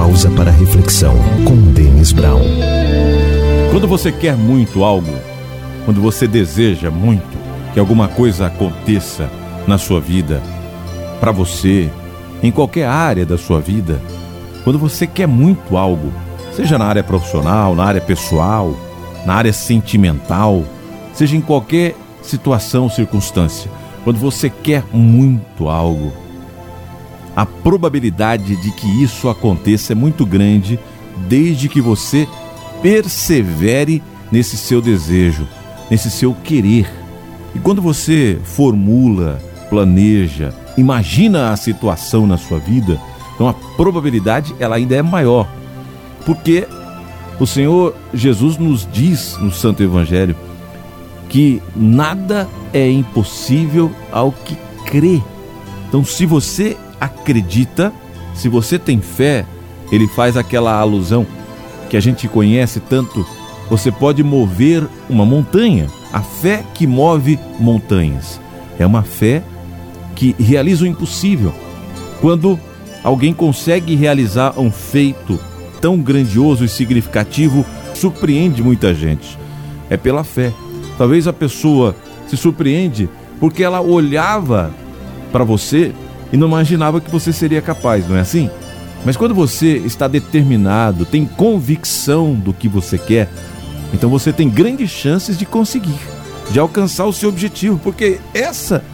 pausa para reflexão com Denis Brown. Quando você quer muito algo, quando você deseja muito que alguma coisa aconteça na sua vida, para você, em qualquer área da sua vida, quando você quer muito algo, seja na área profissional, na área pessoal, na área sentimental, seja em qualquer situação, circunstância, quando você quer muito algo, a probabilidade de que isso aconteça é muito grande desde que você persevere nesse seu desejo, nesse seu querer. E quando você formula, planeja, imagina a situação na sua vida, então a probabilidade ela ainda é maior. Porque o Senhor Jesus nos diz no Santo Evangelho que nada é impossível ao que crê. Então, se você acredita, se você tem fé, ele faz aquela alusão que a gente conhece tanto. Você pode mover uma montanha. A fé que move montanhas é uma fé que realiza o impossível. Quando alguém consegue realizar um feito tão grandioso e significativo, surpreende muita gente. É pela fé. Talvez a pessoa se surpreende porque ela olhava para você e não imaginava que você seria capaz, não é assim? Mas quando você está determinado, tem convicção do que você quer, então você tem grandes chances de conseguir, de alcançar o seu objetivo, porque essa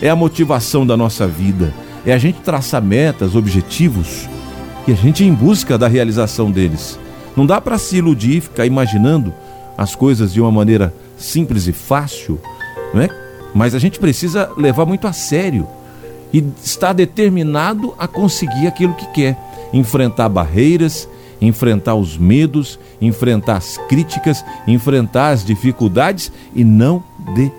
é a motivação da nossa vida. É a gente traçar metas, objetivos e a gente ir em busca da realização deles. Não dá para se iludir, ficar imaginando as coisas de uma maneira simples e fácil, não é? Mas a gente precisa levar muito a sério e estar determinado a conseguir aquilo que quer, enfrentar barreiras, enfrentar os medos, enfrentar as críticas, enfrentar as dificuldades e não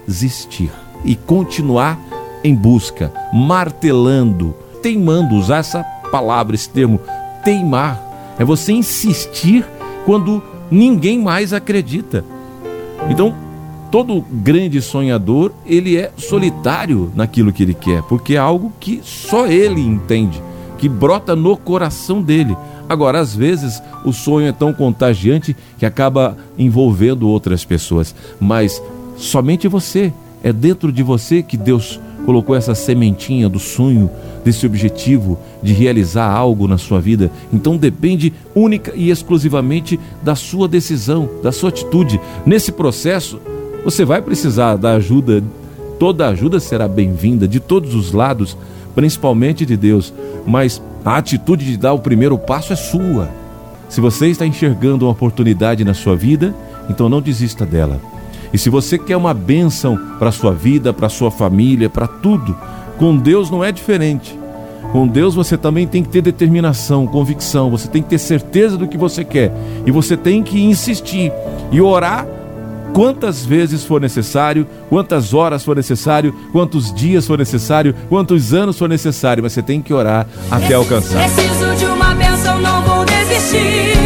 desistir e continuar em busca, martelando, teimando, usar essa palavra, esse termo, teimar. É você insistir quando ninguém mais acredita. Então, todo grande sonhador, ele é solitário naquilo que ele quer, porque é algo que só ele entende, que brota no coração dele. Agora, às vezes, o sonho é tão contagiante que acaba envolvendo outras pessoas, mas somente você, é dentro de você que Deus colocou essa sementinha do sonho, desse objetivo de realizar algo na sua vida. Então depende única e exclusivamente da sua decisão, da sua atitude. Nesse processo, você vai precisar da ajuda, toda ajuda será bem-vinda de todos os lados, principalmente de Deus, mas a atitude de dar o primeiro passo é sua. Se você está enxergando uma oportunidade na sua vida, então não desista dela. E se você quer uma bênção para a sua vida, para a sua família, para tudo, com Deus não é diferente. Com Deus você também tem que ter determinação, convicção, você tem que ter certeza do que você quer. E você tem que insistir e orar quantas vezes for necessário, quantas horas for necessário, quantos dias for necessário, quantos anos for necessário, mas você tem que orar até alcançar. Preciso de uma bênção, não vou desistir.